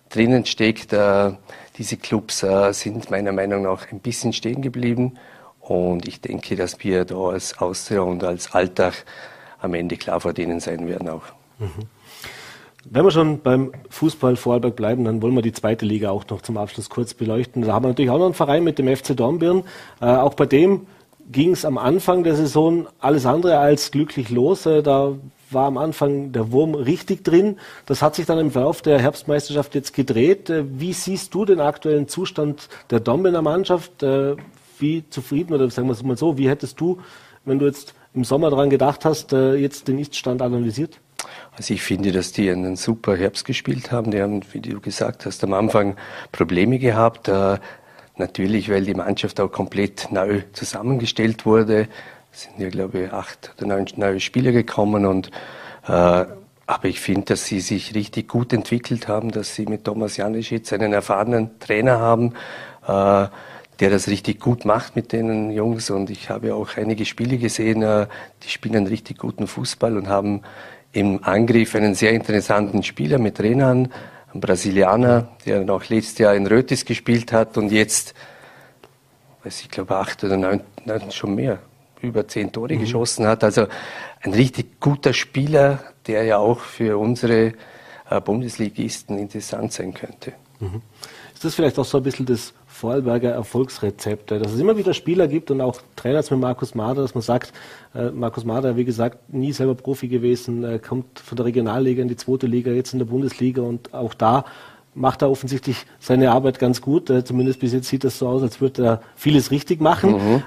drinnen steckt. Äh, diese Clubs sind meiner Meinung nach ein bisschen stehen geblieben. Und ich denke, dass wir da als Austria und als Alltag am Ende klar vor denen sein werden auch. Mhm. Wenn wir schon beim Fußball Vorarlberg bleiben, dann wollen wir die zweite Liga auch noch zum Abschluss kurz beleuchten. Da haben wir natürlich auch noch einen Verein mit dem FC Dornbirn. Äh, auch bei dem ging es am Anfang der Saison alles andere als glücklich los. Äh, da war am Anfang der Wurm richtig drin. Das hat sich dann im Verlauf der Herbstmeisterschaft jetzt gedreht. Äh, wie siehst du den aktuellen Zustand der Dornbirner Mannschaft? Äh, wie zufrieden oder sagen wir es mal so, wie hättest du, wenn du jetzt im Sommer daran gedacht hast, jetzt den Ist-Stand analysiert? Also ich finde, dass die einen super Herbst gespielt haben. Die haben, wie du gesagt hast, am Anfang Probleme gehabt. Natürlich, weil die Mannschaft auch komplett neu zusammengestellt wurde. Es sind ja, glaube ich, acht oder neun neue Spieler gekommen und äh, aber ich finde, dass sie sich richtig gut entwickelt haben, dass sie mit Thomas Janisch jetzt einen erfahrenen Trainer haben, äh, der das richtig gut macht mit den Jungs. Und ich habe auch einige Spiele gesehen, äh, die spielen richtig guten Fußball und haben im Angriff einen sehr interessanten Spieler mit Renan, ein Brasilianer, der noch letztes Jahr in Rötis gespielt hat und jetzt, weiß ich glaube, acht oder neun, neun schon mehr, über zehn Tore mhm. geschossen hat. Also ein richtig guter Spieler, der ja auch für unsere äh, Bundesligisten interessant sein könnte. Mhm. Ist das vielleicht auch so ein bisschen das Vorarlberger Erfolgsrezepte, dass es immer wieder Spieler gibt und auch Trainer mit Markus Mader, dass man sagt, äh, Markus Mader, wie gesagt, nie selber Profi gewesen, äh, kommt von der Regionalliga in die zweite Liga, jetzt in der Bundesliga und auch da macht er offensichtlich seine Arbeit ganz gut. Äh, zumindest bis jetzt sieht das so aus, als würde er vieles richtig machen. Mhm.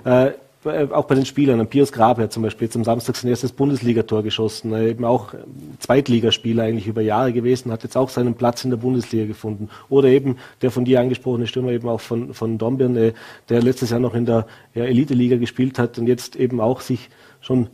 Äh, äh, auch bei den Spielern, ein Pius Graber zum Beispiel jetzt am Samstag sein erstes Bundesligator geschossen, eben auch Zweitligaspieler eigentlich über Jahre gewesen, hat jetzt auch seinen Platz in der Bundesliga gefunden. Oder eben der von dir angesprochene Stürmer eben auch von, von Dornbirn, äh, der letztes Jahr noch in der ja, Elite-Liga gespielt hat und jetzt eben auch sich schon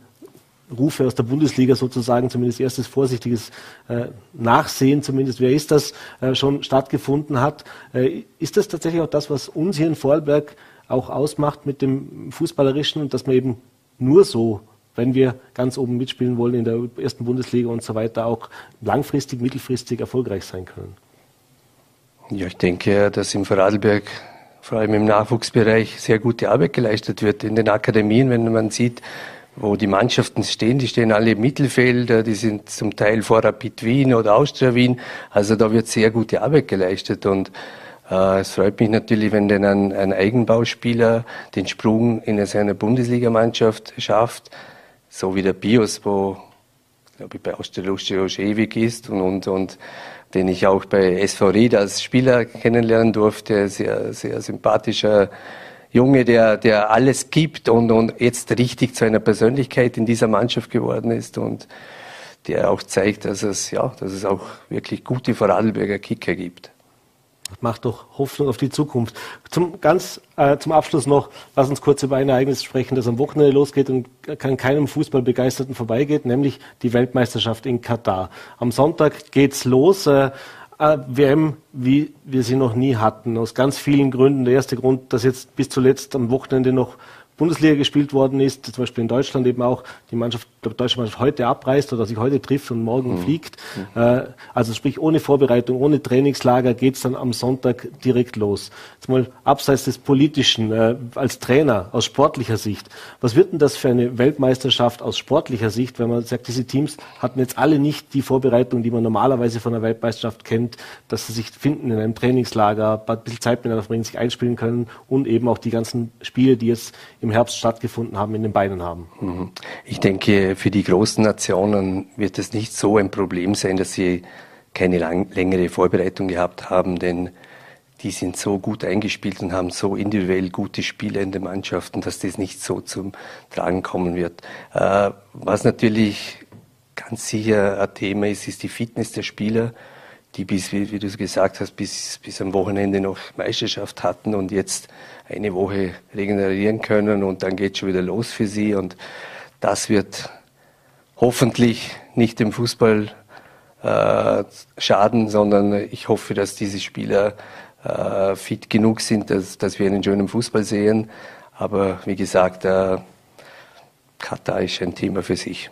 Rufe aus der Bundesliga sozusagen, zumindest erstes vorsichtiges äh, Nachsehen, zumindest wer ist das, äh, schon stattgefunden hat. Äh, ist das tatsächlich auch das, was uns hier in Vorarlberg auch ausmacht mit dem Fußballerischen und dass man eben nur so, wenn wir ganz oben mitspielen wollen in der ersten Bundesliga und so weiter, auch langfristig, mittelfristig erfolgreich sein können. Ja, ich denke, dass im Vorarlberg vor allem im Nachwuchsbereich sehr gute Arbeit geleistet wird. In den Akademien, wenn man sieht, wo die Mannschaften stehen, die stehen alle im Mittelfeld, die sind zum Teil vor Rapid Wien oder Austria Wien. Also da wird sehr gute Arbeit geleistet und es freut mich natürlich, wenn denn ein, ein Eigenbauspieler den Sprung in seine Bundesligamannschaft schafft, so wie der Bios, wo glaube ich bei schon ewig ist und, und, und den ich auch bei SV Ried als Spieler kennenlernen durfte, sehr, sehr sympathischer Junge, der, der alles gibt und, und jetzt richtig zu einer Persönlichkeit in dieser Mannschaft geworden ist und der auch zeigt, dass es, ja, dass es auch wirklich gute Vorarlberger Kicker gibt. Macht doch Hoffnung auf die Zukunft. Zum, ganz äh, zum Abschluss noch, lass uns kurz über ein Ereignis sprechen, das am Wochenende losgeht und kann keinem Fußballbegeisterten vorbeigeht, nämlich die Weltmeisterschaft in Katar. Am Sonntag geht's los. Äh, äh WM, wie wir sie noch nie hatten, aus ganz vielen Gründen. Der erste Grund, dass jetzt bis zuletzt am Wochenende noch Bundesliga gespielt worden ist, zum Beispiel in Deutschland eben auch die Mannschaft, die deutsche Mannschaft heute abreist oder sich heute trifft und morgen mhm. fliegt. Äh, also sprich ohne Vorbereitung, ohne Trainingslager geht's dann am Sonntag direkt los. Jetzt mal abseits des Politischen, äh, als Trainer aus sportlicher Sicht, was wird denn das für eine Weltmeisterschaft aus sportlicher Sicht, wenn man sagt, diese Teams hatten jetzt alle nicht die Vorbereitung, die man normalerweise von einer Weltmeisterschaft kennt, dass sie sich finden in einem Trainingslager, ein bisschen Zeit miteinander verbringen, sich einspielen können und eben auch die ganzen Spiele, die jetzt im im Herbst stattgefunden haben, in den Beinen haben. Mhm. Ich denke, für die großen Nationen wird es nicht so ein Problem sein, dass sie keine lang, längere Vorbereitung gehabt haben, denn die sind so gut eingespielt und haben so individuell gute Spieler in den Mannschaften, dass das nicht so zum Tragen kommen wird. Äh, was natürlich ganz sicher ein Thema ist, ist die Fitness der Spieler die bis, wie, wie du gesagt hast, bis, bis am Wochenende noch Meisterschaft hatten und jetzt eine Woche regenerieren können und dann geht schon wieder los für sie und das wird hoffentlich nicht dem Fußball äh, schaden, sondern ich hoffe, dass diese Spieler äh, fit genug sind, dass, dass wir einen schönen Fußball sehen. Aber wie gesagt, äh, Katar ist ein Thema für sich.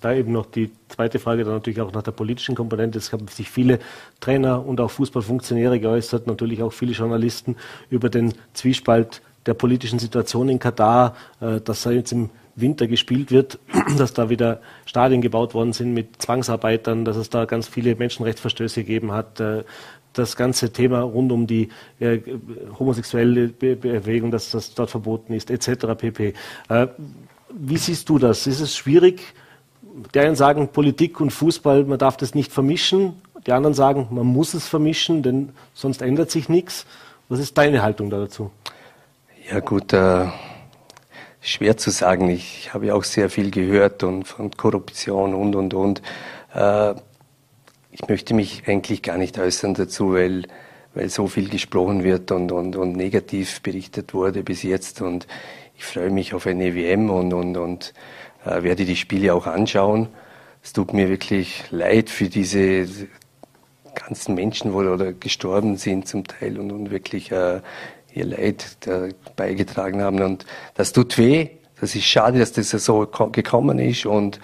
Da eben noch die zweite Frage, dann natürlich auch nach der politischen Komponente. Es haben sich viele Trainer und auch Fußballfunktionäre geäußert, natürlich auch viele Journalisten über den Zwiespalt der politischen Situation in Katar. Äh, das sei jetzt im Winter gespielt wird, dass da wieder Stadien gebaut worden sind mit Zwangsarbeitern, dass es da ganz viele Menschenrechtsverstöße gegeben hat, äh, das ganze Thema rund um die äh, homosexuelle Be Bewegung, dass das dort verboten ist, etc. pp. Äh, wie siehst du das? Ist es schwierig? Die einen sagen, Politik und Fußball, man darf das nicht vermischen. Die anderen sagen, man muss es vermischen, denn sonst ändert sich nichts. Was ist deine Haltung da dazu? Ja gut, äh, schwer zu sagen. Ich habe ja auch sehr viel gehört und von Korruption und und und. Äh, ich möchte mich eigentlich gar nicht äußern dazu, weil, weil so viel gesprochen wird und, und, und negativ berichtet wurde bis jetzt. Und ich freue mich auf eine WM und, und, und äh, werde die Spiele auch anschauen. Es tut mir wirklich leid für diese ganzen Menschen, wo oder gestorben sind zum Teil und, und wirklich äh, ihr Leid beigetragen haben. Und das tut weh. Das ist schade, dass das so gekommen ist und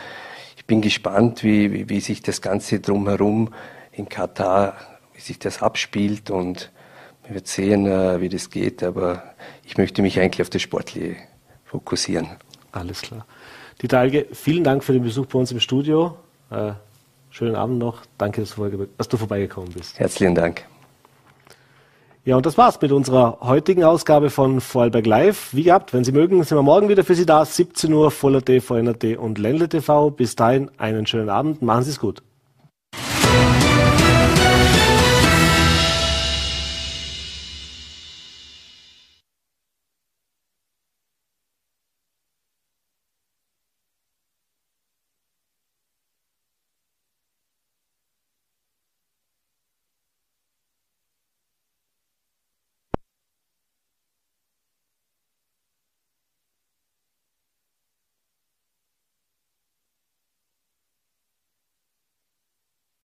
ich bin gespannt, wie, wie, wie sich das Ganze drumherum in Katar, wie sich das abspielt und wir werden sehen, äh, wie das geht, aber ich möchte mich eigentlich auf das Sportliche fokussieren. Alles klar. Dieter vielen Dank für den Besuch bei uns im Studio. Äh, schönen Abend noch. Danke, dass du vorbeigekommen bist. Herzlichen Dank. Ja, und das war's mit unserer heutigen Ausgabe von Vorarlberg Live. Wie gehabt, wenn Sie mögen, sind wir morgen wieder für Sie da. 17 Uhr, Voller T, VNRT und Ländle TV. Bis dahin einen schönen Abend. Machen Sie es gut.